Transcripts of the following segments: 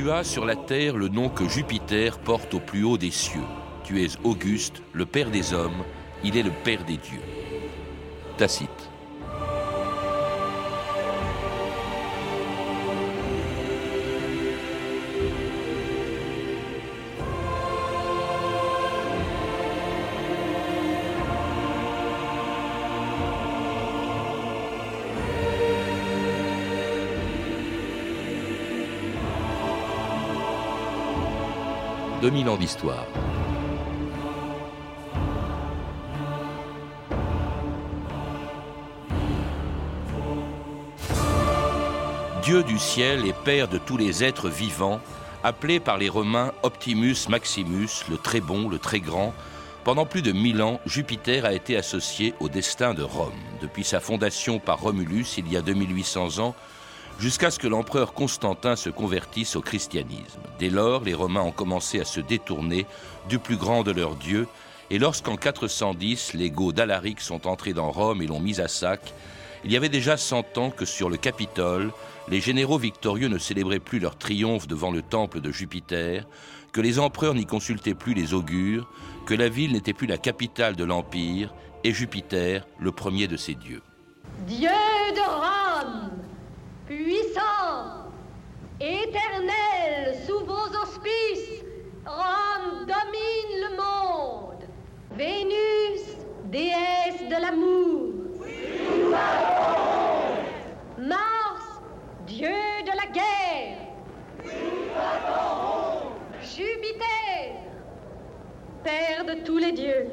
Tu as sur la terre le nom que Jupiter porte au plus haut des cieux. Tu es Auguste, le Père des hommes, il est le Père des dieux. Tacite. 2000 ans d'histoire. Dieu du ciel et Père de tous les êtres vivants, appelé par les Romains Optimus Maximus, le très bon, le très grand, pendant plus de mille ans, Jupiter a été associé au destin de Rome. Depuis sa fondation par Romulus il y a 2800 ans, jusqu'à ce que l'empereur Constantin se convertisse au christianisme. Dès lors, les Romains ont commencé à se détourner du plus grand de leurs dieux, et lorsqu'en 410, les Goths d'Alaric sont entrés dans Rome et l'ont mis à sac, il y avait déjà cent ans que sur le Capitole, les généraux victorieux ne célébraient plus leur triomphe devant le temple de Jupiter, que les empereurs n'y consultaient plus les augures, que la ville n'était plus la capitale de l'Empire, et Jupiter le premier de ses dieux. Dieu de Rome puissant, éternel sous vos auspices, Rome domine le monde. Vénus, déesse de l'amour. Mars, dieu de la guerre. Jupiter, père de tous les dieux.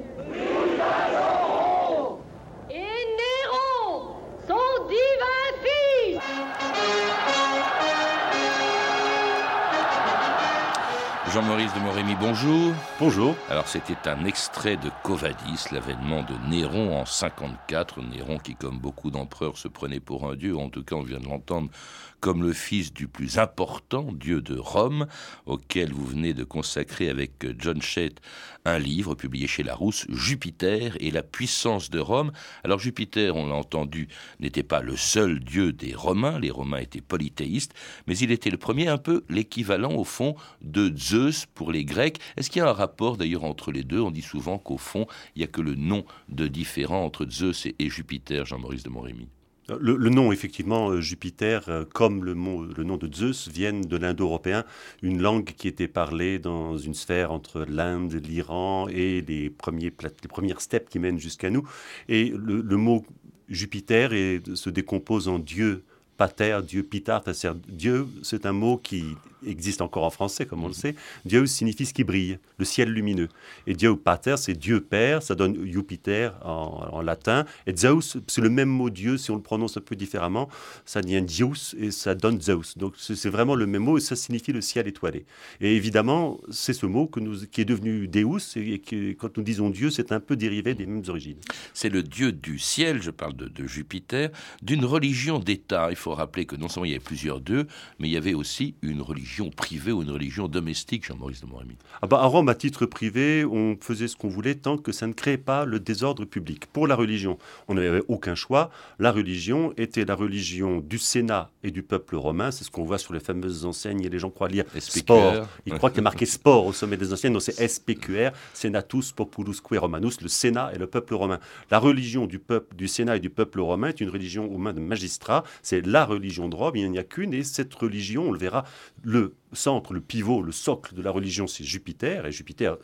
Jean-Maurice de Morémy, bonjour. Bonjour. Alors c'était un extrait de Covadis, l'avènement de Néron en 54. Néron qui, comme beaucoup d'empereurs, se prenait pour un dieu. En tout cas, on vient de l'entendre comme le fils du plus important dieu de Rome, auquel vous venez de consacrer avec John Shett un livre publié chez Larousse, Jupiter et la puissance de Rome. Alors Jupiter, on l'a entendu, n'était pas le seul dieu des Romains, les Romains étaient polythéistes, mais il était le premier, un peu l'équivalent au fond de Zeus pour les Grecs. Est-ce qu'il y a un rapport d'ailleurs entre les deux? On dit souvent qu'au fond, il n'y a que le nom de différent entre Zeus et, Jupiter, Jean-Maurice de Montrémy. Le, nom, effectivement, euh, Jupiter, euh, comme le, le nom de Zeus, viennent de l'indo-européen, une langue qui était parlée dans une sphère entre l'Inde, l'Iran et les, premiers, les premières steppes qui mènent jusqu'à nous. Et le, mot Jupiter se décompose en Dieu, pater, Dieu, pitar, Dieu, c'est un mot qui existe encore en français, comme on le sait. Dieu signifie ce qui brille, le ciel lumineux. Et Dieu pater, c'est Dieu Père, ça donne Jupiter en, latin. Et Zeus, c'est le même mot Dieu, si on le prononce un peu différemment, ça devient Dios et ça donne Zeus. Donc c'est vraiment le même mot et ça signifie le ciel étoilé. Et évidemment, c'est ce mot que nous, qui est devenu Deus et quand nous disons Dieu, c'est un peu dérivé des mêmes origines. C'est le Dieu du ciel, je parle de, de Jupiter, d'une religion d'État. Il faut rappeler que non seulement il y avait plusieurs dieux, mais il y avait aussi une religion religion privée ou une religion domestique, Jean-Maurice de Montrémy ah bah, À Rome, à titre privé, on faisait ce qu'on voulait tant que ça ne créait pas le désordre public. Pour la religion, on n'avait aucun choix. La religion était la religion du Sénat et du peuple romain. C'est ce qu'on voit sur les fameuses enseignes et les gens croient lire sport. Ils croient qu'il y a marqué sport au sommet des enseignes. Donc c'est SPQR, Senatus Populusque Romanus, le Sénat et le peuple romain. La religion du peuple, du Sénat et du peuple romain est une religion aux mains de magistrats. C'est la religion de Rome. Il n'y a qu'une et cette religion, on le verra, le le centre, le pivot, le socle de la religion, c'est Jupiter. Et Jupiter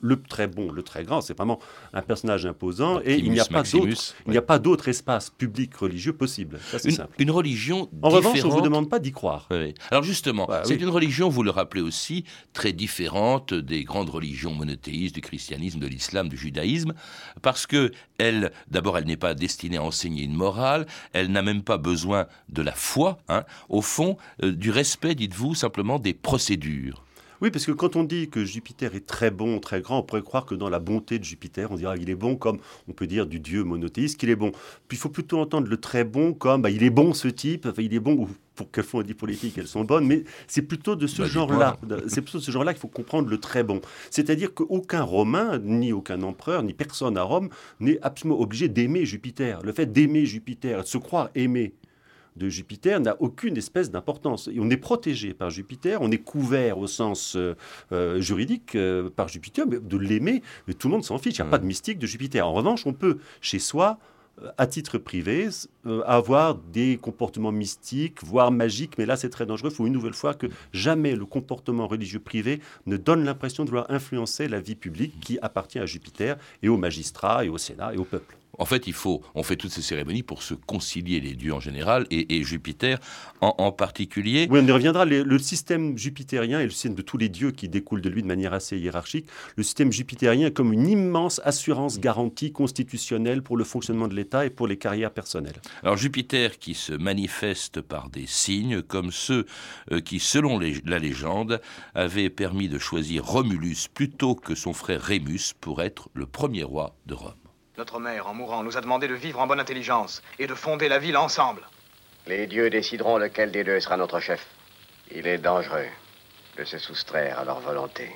le très bon, le très grand, c'est vraiment un personnage imposant et il n'y a pas d'autre, il n'y a pas d'autre espace public religieux possible. Ça, une, simple. une religion En revanche, on ne vous demande pas d'y croire. Alors justement, bah c'est une religion, vous le rappelez aussi, très différente des grandes religions monothéistes, du christianisme, de l'islam, du judaïsme, parce que elle, d'abord, elle n'est pas destinée à enseigner une morale, elle n'a même pas besoin de la foi, hein, au fond, euh, du respect, dites-vous, simplement des procédures. Oui, parce que quand on dit que Jupiter est très bon, très grand, on pourrait croire que dans la bonté de Jupiter, on dira qu'il est bon comme on peut dire du dieu monothéiste qu'il est bon. Puis il faut plutôt entendre le très bon comme bah, il est bon ce type, enfin, il est bon ou pour quelquefois on dit politique, elles sont bonnes, mais c'est plutôt de ce bah, genre-là, c'est plutôt de ce genre-là qu'il faut comprendre le très bon. C'est-à-dire qu'aucun Romain, ni aucun empereur, ni personne à Rome n'est absolument obligé d'aimer Jupiter. Le fait d'aimer Jupiter, de se croire aimé de Jupiter n'a aucune espèce d'importance. Et on est protégé par Jupiter, on est couvert au sens euh, euh, juridique euh, par Jupiter, mais de l'aimer, mais tout le monde s'en fiche. Il n'y a pas de mystique de Jupiter. En revanche, on peut, chez soi, à titre privé, avoir des comportements mystiques, voire magiques, mais là c'est très dangereux. Il faut une nouvelle fois que jamais le comportement religieux privé ne donne l'impression de vouloir influencer la vie publique qui appartient à Jupiter et aux magistrats et au Sénat et au peuple. En fait, il faut, on fait toutes ces cérémonies pour se concilier les dieux en général et, Jupiter en, particulier. Oui, on y reviendra. Le, système jupitérien et le système de tous les dieux qui découlent de lui de manière assez hiérarchique, le système jupitérien est comme une immense assurance garantie constitutionnelle pour le fonctionnement de l'État et pour les carrières personnelles. Alors Jupiter qui se manifeste par des signes comme ceux euh, qui, selon la légende, avaient permis de choisir Romulus plutôt que son frère Rémus pour être le premier roi de Rome. Notre mère, en mourant, nous a demandé de vivre en bonne intelligence et de fonder la ville ensemble. Les dieux décideront lequel des deux sera notre chef. Il est dangereux de se soustraire à leur volonté.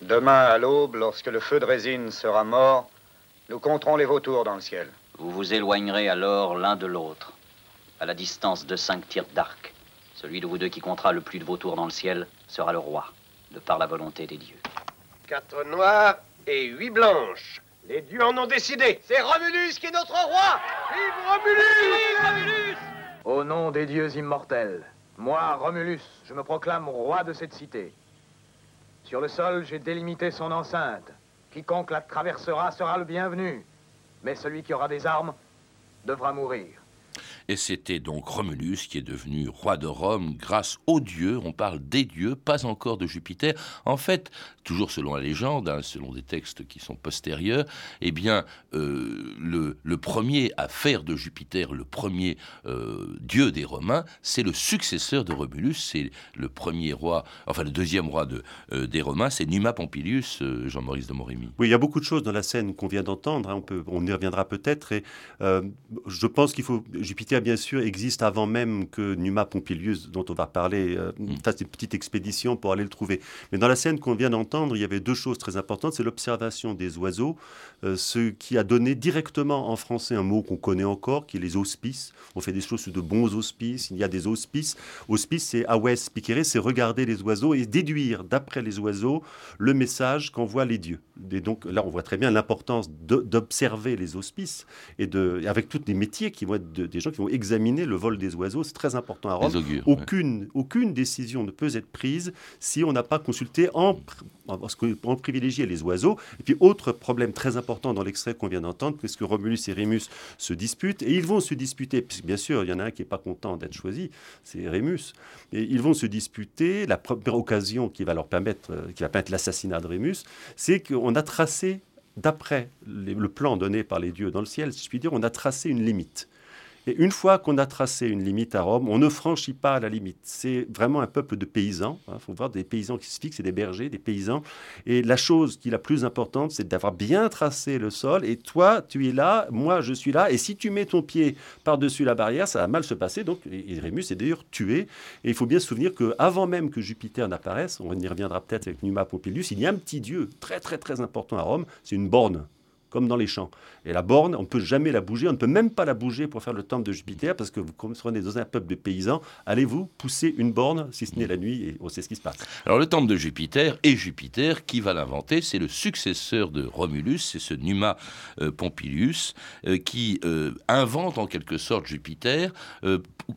Demain à l'aube, lorsque le feu de résine sera mort, nous compterons les vautours dans le ciel. Vous vous éloignerez alors l'un de l'autre, à la distance de cinq tirs d'arc. Celui de vous deux qui comptera le plus de vautours dans le ciel sera le roi, de par la volonté des dieux. Quatre noirs et huit blanches. Les dieux en ont décidé. C'est Romulus qui est notre roi. Vive Romulus Vive Romulus Au nom des dieux immortels, moi, Romulus, je me proclame roi de cette cité. Sur le sol, j'ai délimité son enceinte. Quiconque la traversera sera le bienvenu. Mais celui qui aura des armes devra mourir. Et c'était donc Romulus qui est devenu roi de Rome grâce aux dieux. On parle des dieux, pas encore de Jupiter. En fait, toujours selon la légende, hein, selon des textes qui sont postérieurs, eh bien, euh, le, premier à faire de Jupiter le premier euh, dieu des Romains, c'est le successeur de Romulus, c'est le premier roi, enfin le deuxième roi de, euh, des Romains, c'est Numa Pompilius, Jean-Maurice de Montrémy. Oui, il y a beaucoup de choses dans la scène qu'on vient d'entendre, hein. on, peut, on y reviendra peut-être, et je pense qu'il faut, Jupiter bien sûr existe avant même que Numa Pompilius, dont on va parler, mm. c'est une petite expédition pour aller le trouver. Mais dans la scène qu'on vient d'entendre, il y avait deux choses très importantes. C'est l'observation des oiseaux, euh, ce qui a donné directement en français un mot qu'on connaît encore, qui est les auspices. On fait des choses sur de bons auspices. Il y a des auspices. Auspice, c'est awes pikere, c'est regarder les oiseaux et déduire d'après les oiseaux le message qu'envoient les dieux. Et donc là, on voit très bien l'importance d'observer les auspices et de, avec tous les métiers qui vont être des gens qui vont examiner le vol des oiseaux. C'est très important à Rome. aucune, aucune décision ne peut être prise si on n'a pas consulté en, parce qu'on privilégiait les oiseaux. Et puis, autre problème très important dans l'extrait qu'on vient d'entendre, puisque Romulus et Rémus se disputent, et ils vont se disputer, puisque bien sûr, il y en a un qui n'est pas content d'être choisi, c'est Rémus, et ils vont se disputer. La première occasion qui va leur permettre, euh, qui va permettre l'assassinat de Rémus, c'est qu'on a tracé, d'après le plan donné par les dieux dans le ciel, si je puis dire, on a tracé une limite. Et une fois qu'on a tracé une limite à Rome, on ne franchit pas la limite. C'est vraiment un peuple de paysans. Il hein. faut voir des paysans qui se fixent, et des bergers, des paysans. Et la chose qui est la plus importante, c'est d'avoir bien tracé le sol. Et toi, tu es là, moi, je suis là. Et si tu mets ton pied par-dessus la barrière, ça va mal se passer. Donc, Rémus est d'ailleurs tué. Et il faut bien se souvenir qu'avant même que Jupiter n'apparaisse, on y reviendra peut-être avec Numa Pompilius, il y a un petit dieu très, très, très important à Rome. C'est une borne comme dans les champs. Et la borne, on ne peut jamais la bouger, on ne peut même pas la bouger pour faire le temple de Jupiter, parce que vous serez dans un peuple de paysans, allez-vous pousser une borne, si ce n'est la nuit, et on sait ce qui se passe. Alors le temple de Jupiter, et Jupiter, qui va l'inventer C'est le successeur de Romulus, c'est ce Numa euh, Pompilius, euh, qui euh, invente en quelque sorte Jupiter,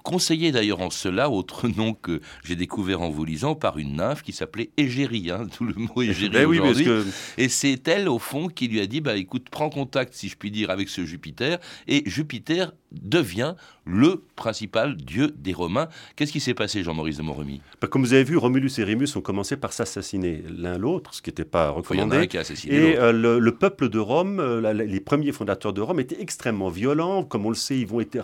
conseillé d'ailleurs en cela, autre nom que j'ai découvert en vous lisant, par une nymphe qui s'appelait Égérie, hein, tout le mot Égérie ben aujourd'hui. Et c'est elle, au fond, qui lui a dit, bah écoute, prend contact, si je puis dire, avec ce Jupiter, et Jupiter devient le principal dieu des Romains. Qu'est-ce qui s'est passé, Jean-Maurice de Montremy bah, Comme vous avez vu, Romulus et Rémus ont commencé par s'assassiner l'un l'autre, ce qui n'était pas recommandé. Qui a assassiné et euh, le, peuple de Rome, euh, les premiers fondateurs de Rome, étaient extrêmement violents. Comme on le sait, ils vont être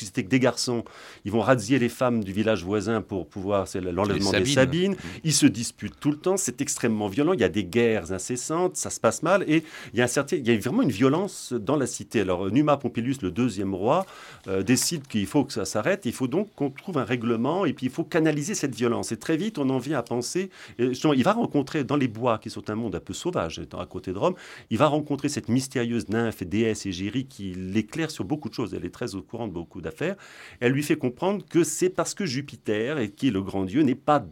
c'était des garçons. Ils vont radier les femmes du village voisin pour pouvoir. C'est l'enlèvement des Sabines. Mmh. Ils se disputent tout le temps. C'est extrêmement violent. Il y a des guerres incessantes. Ça se passe mal. Et il y a un certain, il y a vraiment une violence dans la cité. Alors Numa Pompilius, le deuxième roi, euh, décide qu'il faut que ça s'arrête. Il faut donc qu'on trouve un règlement et puis il faut canaliser cette violence. Et très vite, on en vient à penser. il va rencontrer dans les bois, qui sont un monde un peu sauvage, étant à côté de Rome, il va rencontrer cette mystérieuse nymphe, déesse égérie qui l'éclaire sur beaucoup de choses. Elle est très au courant de beaucoup d'affaires. Elle lui fait comprendre que c'est parce que Jupiter, qui est le grand dieu, n'est pas,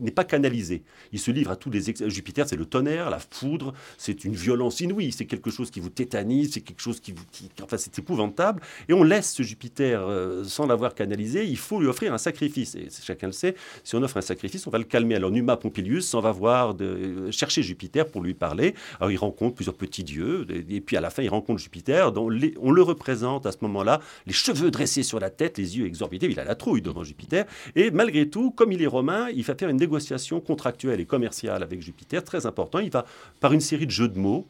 n'est pas canalisé. Il se livre à tous les... Jupiter, c'est le tonnerre, la foudre, c'est une violence inouïe, c'est quelque chose qui vous tétanise, c'est quelque chose qui vous... enfin, c'est épouvantable. Et on laisse ce Jupiter euh, sans l'avoir canalisé, il faut lui offrir un sacrifice. Et chacun le sait, si on offre un sacrifice, on va le calmer. Alors Numa Pompilius s'en va voir, euh, chercher Jupiter pour lui parler. Alors il rencontre plusieurs petits dieux, et puis à la fin, il rencontre Jupiter, dont on le représente à ce moment-là, les cheveux dressés sur la tête, les yeux exorbités, il a la trouille devant Jupiter. Et malgré tout, comme il est romain, il va faire une négociation contractuelle et commerciale avec Jupiter, très important. Il va, par une série de jeux de mots,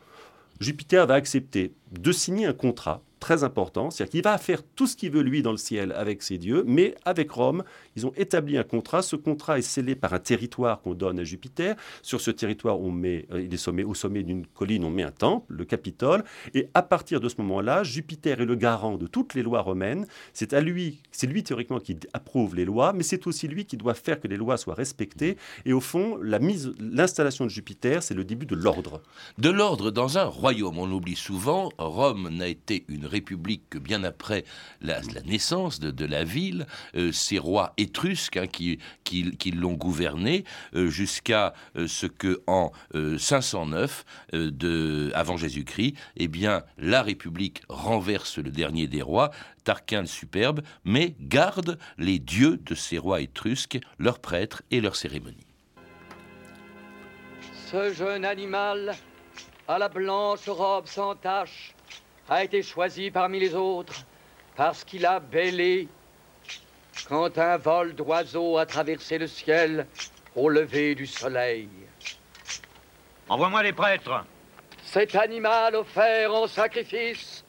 Jupiter va accepter de signer un contrat très important, c'est-à-dire qu'il va faire tout ce qu'il veut lui dans le ciel avec ses dieux, mais avec Rome, ils ont établi un contrat. Ce contrat est scellé par un territoire qu'on donne à Jupiter. Sur ce territoire, on met, euh, il est au sommet d'une colline, on met un temple, le Capitole, et à partir de ce moment-là, Jupiter est le garant de toutes les lois romaines. C'est à lui, c'est lui théoriquement qui approuve les lois, mais c'est aussi lui qui doit faire que les lois soient respectées. Et au fond, la mise, l'installation de Jupiter, c'est le début de l'ordre. De l'ordre dans un royaume. On oublie souvent, Rome n'a été une république que bien après la, naissance de, la ville. Euh, ses rois étrusques hein, qui, l'ont gouverné euh, jusqu'à euh, ce que en 509 de, avant Jésus-Christ, eh bien la République renverse le dernier des rois, Tarquin le superbe, mais garde les dieux de ces rois étrusques, leurs prêtres et leurs cérémonies. Ce jeune animal à la blanche robe sans tache a été choisi parmi les autres parce qu'il a bêlé quand un vol d'oiseaux a traversé le ciel au lever du soleil. Envoie-moi les prêtres. Cet animal offert en sacrifice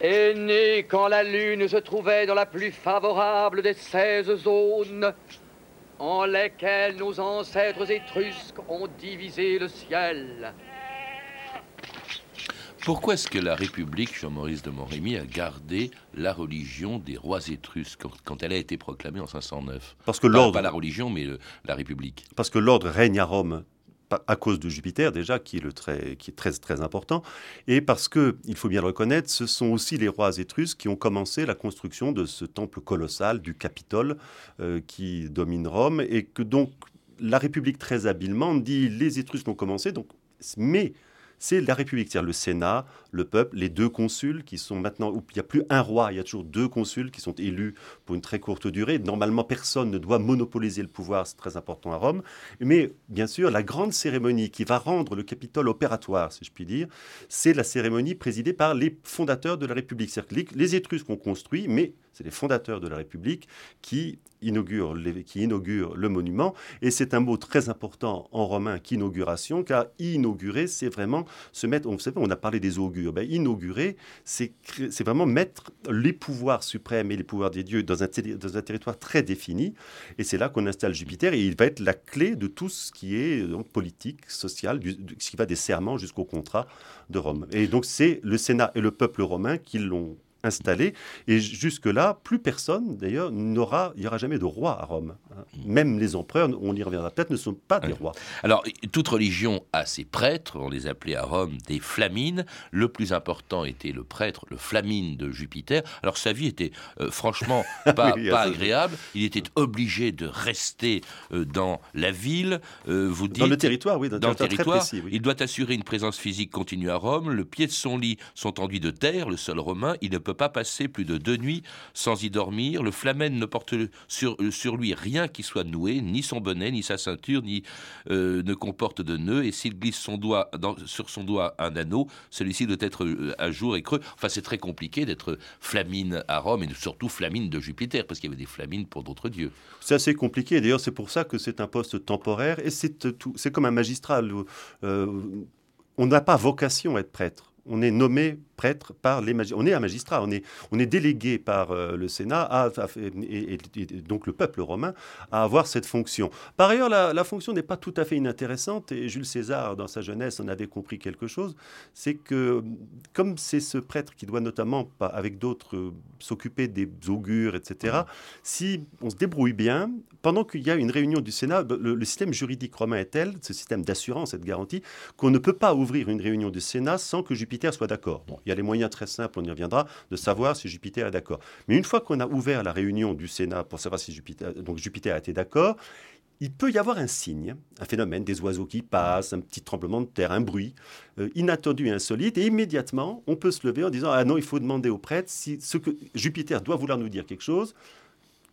est né quand la lune se trouvait dans la plus favorable des seize zones en lesquelles nos ancêtres étrusques ont divisé le ciel. Pourquoi est-ce que la République, Jean-Maurice de Montrémy, a gardé la religion des rois étrusques quand, elle a été proclamée en 509 Parce que l'ordre... Pas, la religion, mais la République. Parce que l'ordre règne à Rome à cause de Jupiter déjà, qui est, le très, qui est très, très important, et parce que, il faut bien le reconnaître, ce sont aussi les rois étrusques qui ont commencé la construction de ce temple colossal du Capitole euh, qui domine Rome, et que donc la République très habilement dit les Étrusques ont commencé, donc, mais c'est la République, c'est-à-dire le Sénat, le peuple, les deux consuls qui sont maintenant, il n'y a plus un roi, il y a toujours deux consuls qui sont élus pour une très courte durée. Normalement, personne ne doit monopoliser le pouvoir, c'est très important à Rome. Mais bien sûr, la grande cérémonie qui va rendre le Capitole opératoire, si je puis dire, c'est la cérémonie présidée par les fondateurs de la République. C'est-à-dire les Étrusques ont construit, mais c'est les fondateurs de la République qui inaugurent, qui inaugurent le monument. Et c'est un mot très important en romain qu'inauguration, car inaugurer, c'est vraiment se mettre. On, on a parlé des augures. Ben, inaugurer, c'est vraiment mettre les pouvoirs suprêmes et les pouvoirs des dieux dans un, dans un territoire très défini. Et c'est là qu'on installe Jupiter. Et il va être la clé de tout ce qui est politique, social, ce qui va des serments jusqu'au contrat de Rome. Et donc c'est le Sénat et le peuple romain qui l'ont installé. Et jusque-là, plus personne, d'ailleurs, n'aura, il n'y aura jamais de roi à Rome. Hein. Même les empereurs, on y reviendra peut-être, ne sont pas des rois. Alors, toute religion a ses prêtres, on les appelait à Rome des flamines. Le plus important était le prêtre, le flamine de Jupiter. Alors, sa vie était euh, franchement pas, pas agréable. Il était obligé de rester euh, dans la ville. Euh, vous dites, dans le territoire, oui, dans, le territoire. Il doit assurer une présence physique continue à Rome. Le pied de son lit sont enduits de terre, le sol romain. Il ne peut pas passer plus de deux nuits sans y dormir. Le flamen ne porte sur, lui rien qui soit noué, ni son bonnet, ni sa ceinture, ni euh, ne comporte de nœud. Et s'il glisse son doigt sur son doigt un anneau, celui-ci doit être euh, à jour et creux. Enfin, c'est très compliqué d'être flamine à Rome et surtout flamine de Jupiter, parce qu'il y avait des flamines pour d'autres dieux. C'est assez compliqué. D'ailleurs, c'est pour ça que c'est un poste temporaire et c'est c'est comme un magistrat. Euh, on n'a pas vocation à être prêtre on est nommé prêtre par les magistrats. On est un magistrat, on est, on est délégué par euh, le Sénat et, donc le peuple romain à avoir cette fonction. Par ailleurs, la, fonction n'est pas tout à fait inintéressante et Jules César, dans sa jeunesse, en avait compris quelque chose. C'est que comme c'est ce prêtre qui doit notamment, avec d'autres, euh, s'occuper des augures, etc., si on se débrouille bien, pendant qu'il y a une réunion du Sénat, le, le système juridique romain est tel, ce système d'assurance et de garantie, qu'on ne peut pas ouvrir une réunion du Sénat sans que Jupiter soit d'accord. Il y a les moyens très simples, on y reviendra, de savoir si Jupiter est d'accord. Mais une fois qu'on a ouvert la réunion du Sénat pour savoir si Jupiter, donc Jupiter a été d'accord, il peut y avoir un signe, un phénomène, des oiseaux qui passent, un petit tremblement de terre, un bruit euh, inattendu et insolite, et immédiatement, on peut se lever en disant Ah non, il faut demander au prêtre si ce que Jupiter doit vouloir nous dire quelque chose,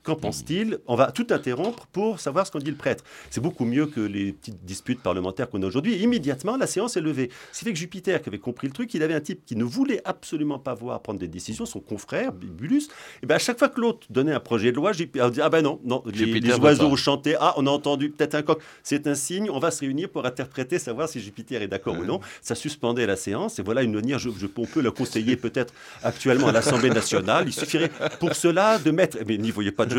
Qu'en pense-t-il On va tout interrompre pour savoir ce qu'en dit le prêtre. C'est beaucoup mieux que les petites disputes parlementaires qu'on a aujourd'hui. Immédiatement, la séance est levée. Ce qui fait que Jupiter, qui avait compris le truc, il avait un type qui ne voulait absolument pas voir prendre des décisions, son confrère, Bibulus. Et ben à chaque fois que l'autre donnait un projet de loi, Jupiter dit Ah ben non, non les, oiseaux chantaient. Ah, on a entendu peut-être un coq. C'est un signe, on va se réunir pour interpréter, savoir si Jupiter est d'accord ou non. Ça suspendait la séance. Et voilà une manière, je, on peut la conseiller peut-être actuellement à l'Assemblée nationale. Il suffirait pour cela de mettre. Mais n'y voyez pas de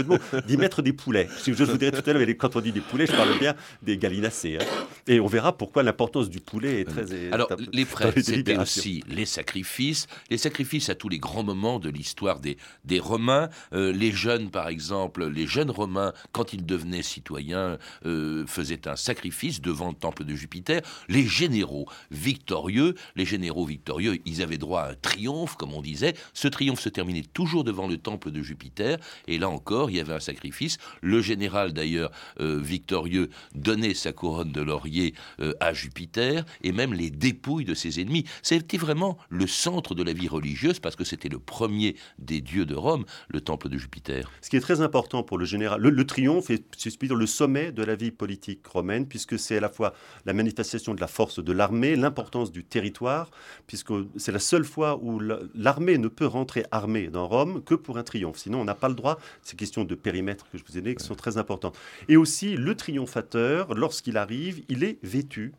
d'y mettre des poulets. Je vous dirais tout à l'heure, quand on dit des poulets, je parle bien des gallinacés. Hein. Et on verra pourquoi l'importance du poulet est très. Alors, les prêtres, c'était aussi les sacrifices, les sacrifices à tous les grands moments de l'histoire des, des Romains. Euh, les jeunes, par exemple, les jeunes Romains, quand ils devenaient citoyens, euh, faisaient un sacrifice devant le temple de Jupiter. Les généraux victorieux, les généraux victorieux, ils avaient droit à un triomphe, comme on disait. Ce triomphe se terminait toujours devant le temple de Jupiter. Et là encore, il y avait un sacrifice. Le général, d'ailleurs, euh, victorieux, donnait sa couronne de laurier euh, à Jupiter, et même les dépouilles de ses ennemis. C'était vraiment le centre de la vie religieuse, parce que c'était le premier des dieux de Rome, le temple de Jupiter. Ce qui est très important pour le général, le, triomphe est, le sommet de la vie politique romaine, puisque c'est à la fois la manifestation de la force de l'armée, l'importance du territoire, puisque c'est la seule fois où l'armée ne peut rentrer armée dans Rome que pour un triomphe. Sinon, on n'a pas le droit. Ces questions de périmètre que je vous ai donné qui sont très importantes. Et aussi, le triomphateur, lorsqu'il arrive, il est vêtu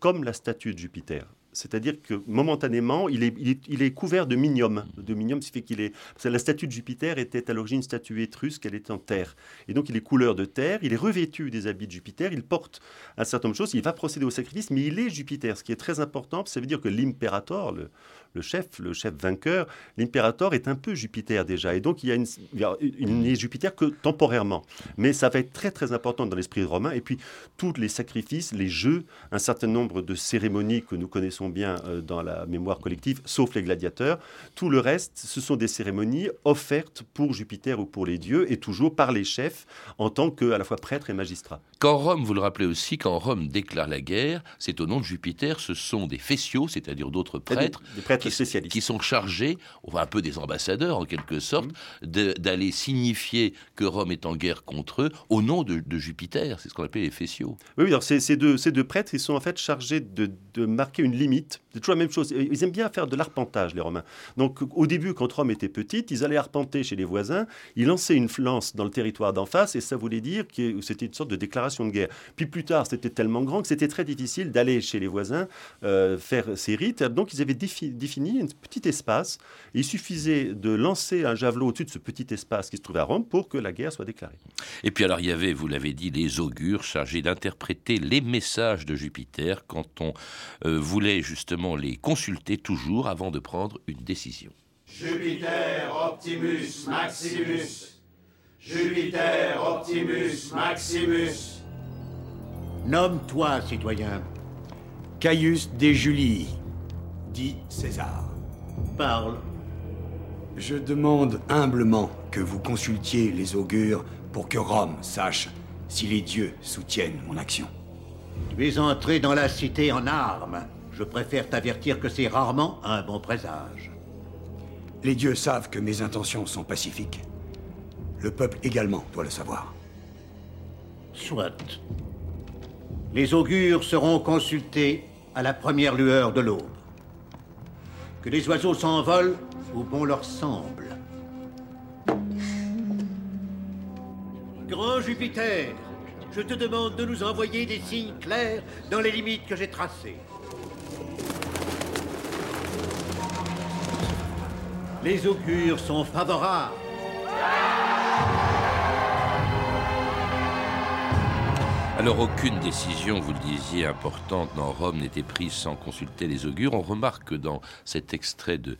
comme la statue de Jupiter. C'est-à-dire que momentanément, il est, il est, couvert de minium. De minium, ce fait qu'il est. la statue de Jupiter était à l'origine une statue étrusque, elle était en terre. Et donc, il est couleur de terre, il est revêtu des habits de Jupiter, il porte un certain nombre de choses, il va procéder au sacrifice, mais il est Jupiter. Ce qui est très important, ça veut dire que l'impérator, le, le chef, le chef vainqueur, l'impérator est un peu Jupiter déjà. Et donc, il n'est Jupiter que temporairement. Mais ça va être très, très important dans l'esprit romain. Et puis, tous les sacrifices, les jeux, un certain nombre de cérémonies que nous connaissons bien euh, dans la mémoire collective, sauf les gladiateurs. Tout le reste, ce sont des cérémonies offertes pour Jupiter ou pour les dieux, et toujours par les chefs, en tant que à la fois prêtre et magistrat. Quand Rome, vous le rappelez aussi, quand Rome déclare la guerre, c'est au nom de Jupiter, ce sont des fessiaux, c'est-à-dire d'autres prêtres, des, prêtres qui, sont chargés, un peu des ambassadeurs en quelque sorte, mmh. d'aller signifier que Rome est en guerre contre eux au nom de, Jupiter. C'est ce qu'on appelle les fessiaux. Oui, alors ces, deux, ces deux prêtres, ils sont en fait chargés de, de marquer une limite. C'est toujours la même chose. Ils aiment bien faire de l'arpentage, les Romains. Donc au début, quand Rome était petite, ils allaient arpenter chez les voisins, ils lançaient une lance dans le territoire d'en face, et ça voulait dire que c'était une sorte de déclaration de guerre. Puis plus tard, c'était tellement grand que c'était très difficile d'aller chez les voisins euh, faire ces rites. Donc ils avaient défini un petit espace. il suffisait de lancer un javelot au-dessus de ce petit espace qui se trouvait à Rome pour que la guerre soit déclarée. Et puis alors il y avait, vous l'avez dit, les augures chargés d'interpréter les messages de Jupiter quand on euh, voulait justement les consulter toujours avant de prendre une décision. Jupiter Optimus Maximus. Jupiter Optimus Maximus. Nomme-toi, citoyen. Caius de Julie, dit César. Parle. Je demande humblement que vous consultiez les augures pour que Rome sache si les dieux soutiennent mon action. Tu es entré dans la cité en armes. Je préfère t'avertir que c'est rarement un bon présage. Les dieux savent que mes intentions sont pacifiques. Le peuple également doit le savoir. Soit. Les augures seront consultés à la première lueur de l'aube. Que les oiseaux s'envolent ou bon leur semble. Grand Jupiter, je te demande de nous envoyer des signes clairs dans les limites que j'ai tracées. Les augures sont favorables. Alors aucune décision, vous le disiez, importante dans Rome n'était prise sans consulter les augures. On remarque que dans cet extrait de,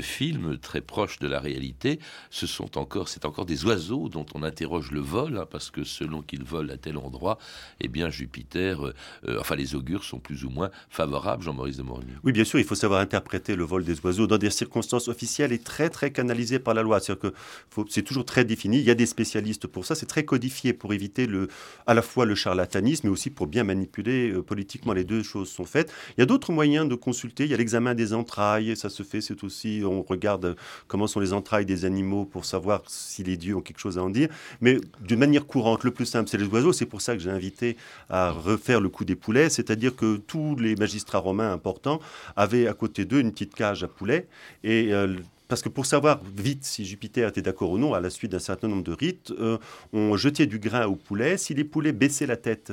film très proche de la réalité, ce sont encore, c'est encore des oiseaux dont on interroge le vol, hein, parce que selon qu'ils volent à tel endroit, eh bien Jupiter, euh, euh, enfin les augures sont plus ou moins favorables, Jean-Maurice de Morny. Oui, bien sûr, il faut savoir interpréter le vol des oiseaux dans des circonstances officielles et très très canalisé par la loi. C'est-à-dire que c'est toujours très défini. Il y a des spécialistes pour ça. C'est très codifié pour éviter le, à la fois le charlatanisme mais aussi pour bien manipuler euh, politiquement. Les deux choses sont faites. Il y a d'autres moyens de consulter. Il y a l'examen des entrailles. Ça se fait. C'est aussi, on regarde comment sont les entrailles des animaux pour savoir si les dieux ont quelque chose à en dire. Mais d'une manière courante, le plus simple, c'est les oiseaux. C'est pour ça que j'ai invité à refaire le coup des poulets. C'est-à-dire que tous les magistrats romains importants avaient à côté d'eux une petite cage à poulets. Et euh, parce que pour savoir vite si Jupiter était d'accord ou non, à la suite d'un certain nombre de rites, euh, on jetait du grain au poulet. Si les poulets baissaient la tête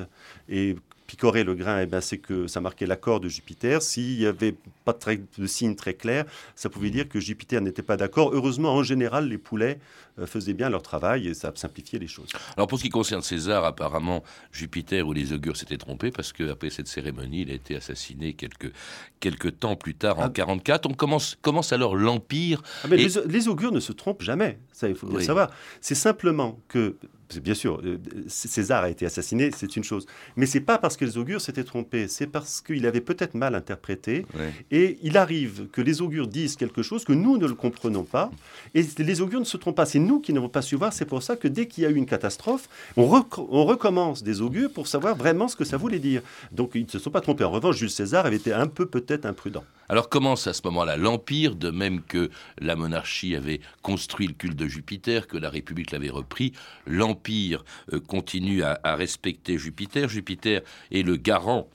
picoraient le grain, eh c'est que ça marquait l'accord de Jupiter. S'il n'y avait pas de, signe très clair, ça pouvait dire que Jupiter n'était pas d'accord. Heureusement, en général, les poulets euh, faisaient bien leur travail et ça simplifiait les choses. Alors pour ce qui concerne César, apparemment, Jupiter ou les augures s'étaient trompés parce qu'après cette cérémonie, il a été assassiné quelques, quelques temps plus tard, en 44. Ah. On commence, commence alors l'Empire. Ah, mais les, augures ne se trompent jamais, ça il faut bien savoir. C'est simplement que bien sûr, euh, César a été assassiné, c'est une chose. Mais c'est pas parce que les augures s'étaient trompés, c'est parce qu'il avait peut-être mal interprété. Et il arrive que les augures disent quelque chose que nous ne le comprenons pas. Et les augures ne se trompent pas. C'est nous qui n'avons pas su voir. C'est pour ça que dès qu'il y a eu une catastrophe, on, on, recommence des augures pour savoir vraiment ce que ça voulait dire. Donc ils ne se sont pas trompés. En revanche, Jules César avait été un peu peut-être imprudent. Alors commence à ce moment-là? l'Empire, de même que la monarchie avait construit le culte de Jupiter, que la République l'avait repris. L'Empire euh, continue à, respecter Jupiter. Jupiter est le garant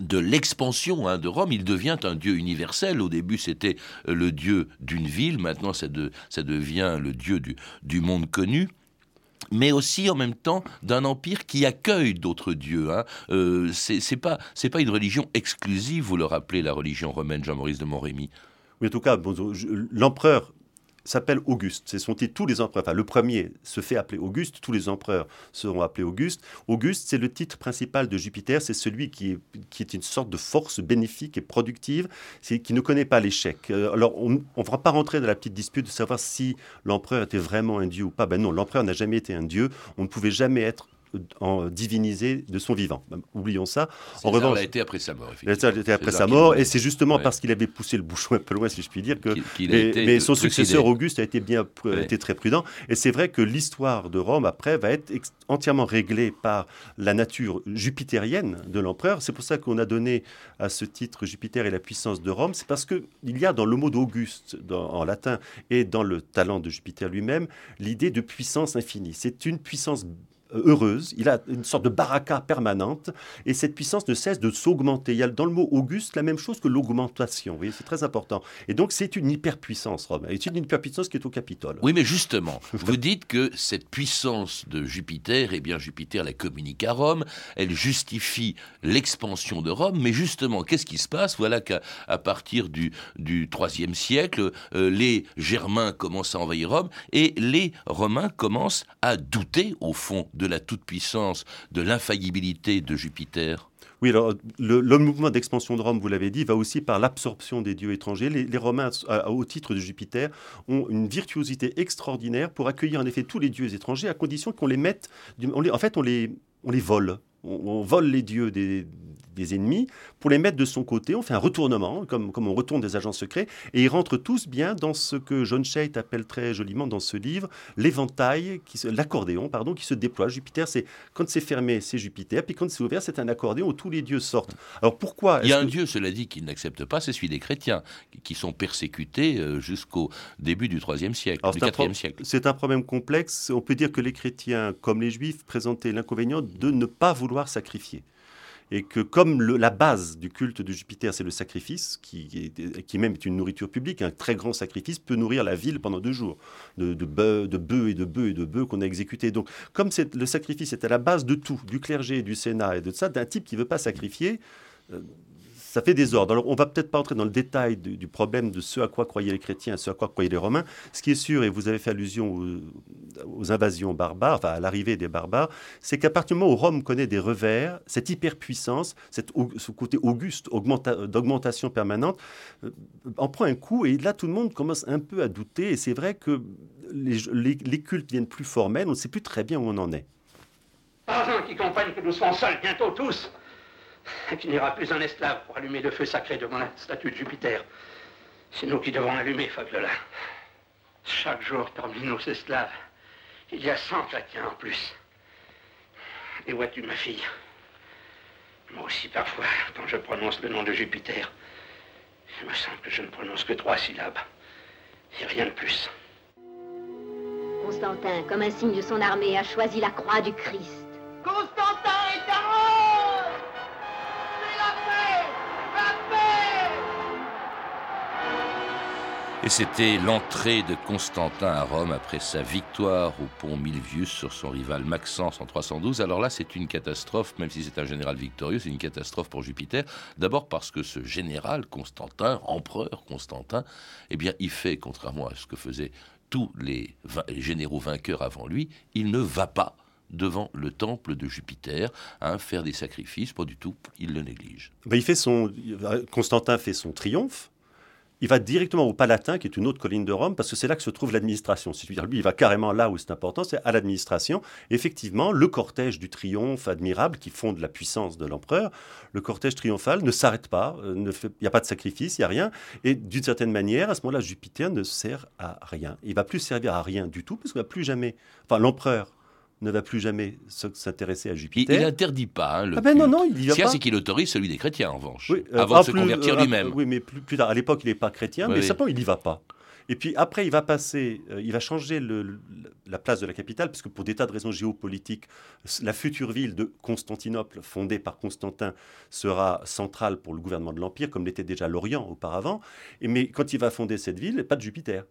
de l'expansion hein, de Rome, il devient un dieu universel. Au début, c'était euh, le dieu d'une ville, maintenant, ça, devient le dieu du monde connu mais aussi en même temps d'un empire qui accueille d'autres dieux. Hein. Euh, c'est pas une religion exclusive, vous le rappelez, la religion romaine, Jean-Maurice de Montrémy. Oui, en tout cas, l'empereur s'appelle Auguste. C'est son titre. Tous les empereurs, enfin le premier se fait appeler Auguste, tous les empereurs seront appelés Auguste. Auguste, c'est le titre principal de Jupiter, c'est celui qui est, qui est une sorte de force bénéfique et productive, qui ne connaît pas l'échec. Euh, alors on ne va pas rentrer dans la petite dispute de savoir si l'empereur était vraiment un dieu ou pas. Ben non, l'empereur n'a jamais été un dieu. On ne pouvait jamais être en divinisé de son vivant. Oublions ça. En revanche, a été après sa mort. Il a été après sa mort, et c'est justement parce qu'il avait poussé le bouchon un peu loin, si je puis dire, que. mais, son successeur Auguste a été bien, été très prudent. Et c'est vrai que l'histoire de Rome après va être entièrement réglée par la nature jupitérienne de l'empereur. C'est pour ça qu'on a donné à ce titre Jupiter et la puissance de Rome. C'est parce que il y a dans le mot d'Auguste en latin et dans le talent de Jupiter lui-même l'idée de puissance infinie. C'est une puissance euh, heureuse, il a une sorte de baraka permanente, et cette puissance ne cesse de s'augmenter. Il y a dans le mot auguste la même chose que l'augmentation, c'est très important. Et donc c'est une hyperpuissance, Rome, et c'est une hyperpuissance qui est au Capitole. Oui, mais justement, vous dites que cette puissance de Jupiter, eh bien Jupiter la communique à Rome, elle justifie l'expansion de Rome, mais justement, qu'est-ce qui se passe? Voilà qu'à partir du, du 3e siècle, euh, les Germains commencent à envahir Rome, et les Romains commencent à douter, au fond, de la toute-puissance, de l'infaillibilité de Jupiter oui, alors le, mouvement d'expansion de Rome, vous l'avez dit, va aussi par l'absorption des dieux étrangers. Les, Romains, au titre de Jupiter, ont une virtuosité extraordinaire pour accueillir en effet tous les dieux étrangers, à condition qu'on les mette. en fait, on les, on les vole. on vole les dieux des, des ennemis pour les mettre de son côté. On fait un retournement, comme, comme on retourne des agents secrets, et ils rentrent tous bien dans ce que John Shade appelle très joliment dans ce livre l'éventail, l'accordéon, pardon, qui se déploie. Jupiter, c'est quand c'est fermé, c'est Jupiter, puis quand c'est ouvert, c'est un accordéon où tous les dieux sortent. Alors pourquoi Il y a un dieu, cela dit, qui n'accepte pas, c'est celui des chrétiens, qui sont persécutés euh, jusqu'au début du IIIe siècle, du IVe siècle. C'est un problème complexe. On peut dire que les chrétiens, comme les juifs, présentaient l'inconvénient de ne pas vouloir sacrifier et que comme la base du culte de Jupiter, c'est le sacrifice, qui, qui même est une nourriture publique, un très grand sacrifice peut nourrir la ville pendant deux jours, de, de bœufs et de bœufs et de bœufs qu'on a exécutés. Donc comme le sacrifice est à la base de tout, du clergé, du Sénat et de ça, d'un type qui ne veut pas sacrifier, euh, ça fait désordre. Alors, on va peut-être pas entrer dans le détail du, problème de ce à quoi croyaient les chrétiens ce à quoi croyaient les Romains. Ce qui est sûr, et vous avez fait allusion aux, invasions barbares, enfin à l'arrivée des barbares, c'est qu'à partir du moment où Rome connaît des revers, cette hyperpuissance, cette, ce côté auguste d'augmentation permanente, euh, en prend un coup. Et là, tout le monde commence un peu à douter. Et c'est vrai que les, cultes viennent plus formels. On ne sait plus très bien où on en est. Un qui que nous serons seuls bientôt tous et qu'il n'y aura plus un esclave pour allumer le feu sacré devant la statue de Jupiter. C'est nous qui devons allumer, Fabiola. Chaque jour, parmi nos esclaves, il y a cent chrétiens en plus. Et vois-tu, ma fille? Moi aussi, parfois, quand je prononce le nom de Jupiter, il me semble que je ne prononce que trois syllabes. Et rien de plus. Constantin, comme un signe de son armée, a choisi la croix du Christ. Constantin Et c'était l'entrée de Constantin à Rome après sa victoire au pont Milvius sur son rival Maxence en 312. Alors là, c'est une catastrophe, même si c'est un général victorieux, c'est une catastrophe pour Jupiter. D'abord parce que ce général Constantin, empereur Constantin, eh bien, il fait, contrairement à ce que faisaient tous les, généraux vainqueurs avant lui, il ne va pas devant le temple de Jupiter, hein, faire des sacrifices, pas du tout, il le néglige. Ben, il fait son, Constantin fait son triomphe, il va directement au Palatin, qui est une autre colline de Rome, parce que c'est là que se trouve l'administration. C'est-à-dire, lui, il va carrément là où c'est important, c'est à l'administration. Effectivement, le cortège du triomphe admirable qui fonde la puissance de l'empereur, le cortège triomphal ne s'arrête pas, euh, il n'y a pas de sacrifice, il n'y a rien. Et d'une certaine manière, à ce moment-là, Jupiter ne sert à rien. Il va plus servir à rien du tout, parce qu'il va plus jamais. Enfin, l'empereur ne va plus jamais s'intéresser à Jupiter. Il n'interdit pas hein, le ah ben non, non, il y va pas. c'est qu'il autorise celui des chrétiens, en revanche, euh, avant de se convertir euh, lui-même. oui, mais plus, tard. À l'époque, il n'est pas chrétien, mais simplement, il n'y va pas. Et puis après, il va passer, euh, il va changer le, la place de la capitale, parce que pour des tas de raisons géopolitiques, la future ville de Constantinople, fondée par Constantin, sera centrale pour le gouvernement de l'Empire, comme l'était déjà l'Orient auparavant. Et, mais quand il va fonder cette ville, pas de Jupiter.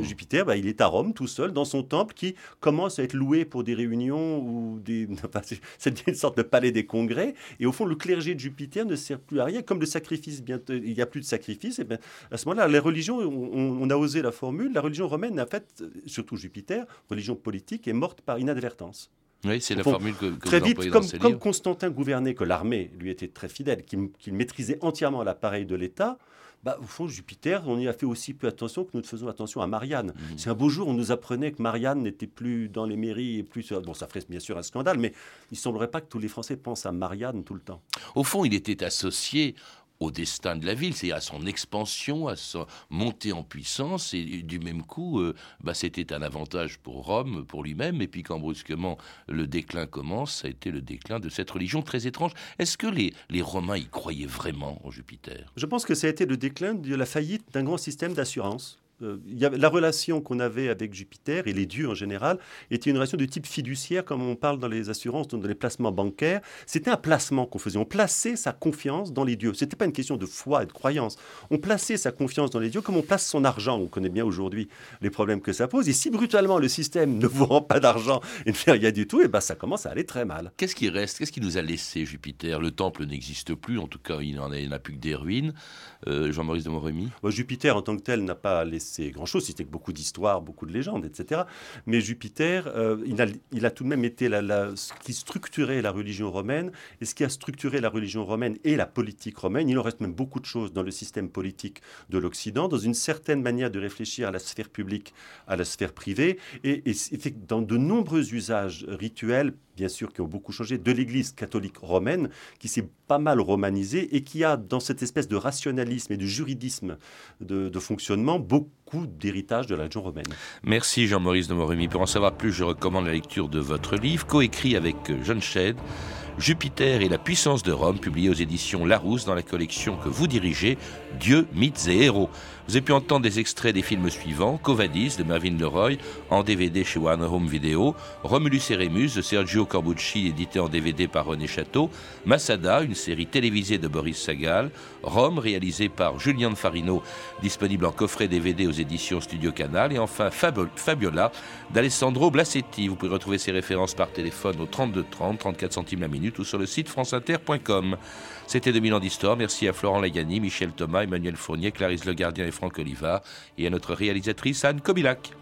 Mm. Jupiter, bah, il est à Rome tout seul dans son temple qui commence à être loué pour des réunions ou des. c'est une sorte de palais des congrès. Et au fond, le clergé de Jupiter ne sert plus à rien. Comme le sacrifice, bientôt, il n'y a plus de sacrifice. Et bien, à ce moment-là, les religions, on, a osé la formule. La religion romaine, en fait, surtout Jupiter, religion politique, est morte par inadvertance. Oui, c'est la formule que, très vite, comme, comme Constantin gouvernait, que l'armée lui était très fidèle, qu'il maîtrisait entièrement l'appareil de l'État, bah, au fond, Jupiter, on y a fait aussi peu attention que nous faisons attention à Marianne. Mmh. C'est un beau jour, on nous apprenait que Marianne n'était plus dans les mairies et plus. Bon, ça ferait bien sûr un scandale, mais il ne semblerait pas que tous les Français pensent à Marianne tout le temps. Au fond, il était associé au destin de la ville, c'est à son expansion, à sa montée en puissance, et du même coup, euh, bah, c'était un avantage pour Rome, pour lui-même, et puis quand brusquement le déclin commence, ça a été le déclin de cette religion très étrange. Est-ce que les, les Romains y croyaient vraiment en Jupiter? Je pense que ça a été le déclin de la faillite d'un grand système d'assurance. Euh, la relation qu'on avait avec Jupiter et les dieux en général était une relation de type fiduciaire, comme on parle dans les assurances, dans les placements bancaires. C'était un placement qu'on faisait. On plaçait sa confiance dans les dieux. Ce n'était pas une question de foi et de croyance. On plaçait sa confiance dans les dieux comme on place son argent. On connaît bien aujourd'hui les problèmes que ça pose. Et si brutalement le système ne vous rend pas d'argent et ne fait rien du tout, et eh ben ça commence à aller très mal. Qu'est-ce qui reste? Qu'est-ce qui nous a laissé Jupiter? Le temple n'existe plus. En tout cas, il n'en a, plus que des ruines. Euh, Jean-Maurice de Moremi Jupiter en tant que tel n'a pas laissé grand-chose, c'était que beaucoup d'histoires, beaucoup de légendes, etc. Mais Jupiter, euh, il, a, il, a, tout de même été la, ce qui structurait la religion romaine, et ce qui a structuré la religion romaine et la politique romaine. Il en reste même beaucoup de choses dans le système politique de l'Occident, dans une certaine manière de réfléchir à la sphère publique, à la sphère privée, et, et dans de nombreux usages rituels bien sûr, qui ont beaucoup changé, de l'Église catholique romaine, qui s'est pas mal romanisée et qui a, dans cette espèce de rationalisme et de juridisme de, fonctionnement, beaucoup d'héritage de la religion romaine. Merci Jean-Maurice de Moremi. Pour en savoir plus, je recommande la lecture de votre livre, coécrit avec John Shedd, Jupiter et la puissance de Rome, publié aux éditions Larousse dans la collection que vous dirigez, Dieu, mythes et héros. Vous avez pu entendre des extraits des films suivants. Covadis de Mervyn Leroy en DVD chez Warner Home Video, Romulus et Remus de Sergio Corbucci édité en DVD par René Château, Masada, une série télévisée de Boris Sagal, Rome réalisé par Julien Farino, disponible en coffret DVD aux éditions Studio Canal, et enfin Fabiola d'Alessandro Blasetti. Vous pouvez retrouver ces références par téléphone au 32 30, 34 centimes la minute ou sur le site franceinter.com. C'était 2000 ans d'histoire. Merci à Florent Lagani, Michel Thomas, Emmanuel Fournier, Clarisse Le Gardien et Franck Oliva, et à notre réalisatrice Anne Kobilac.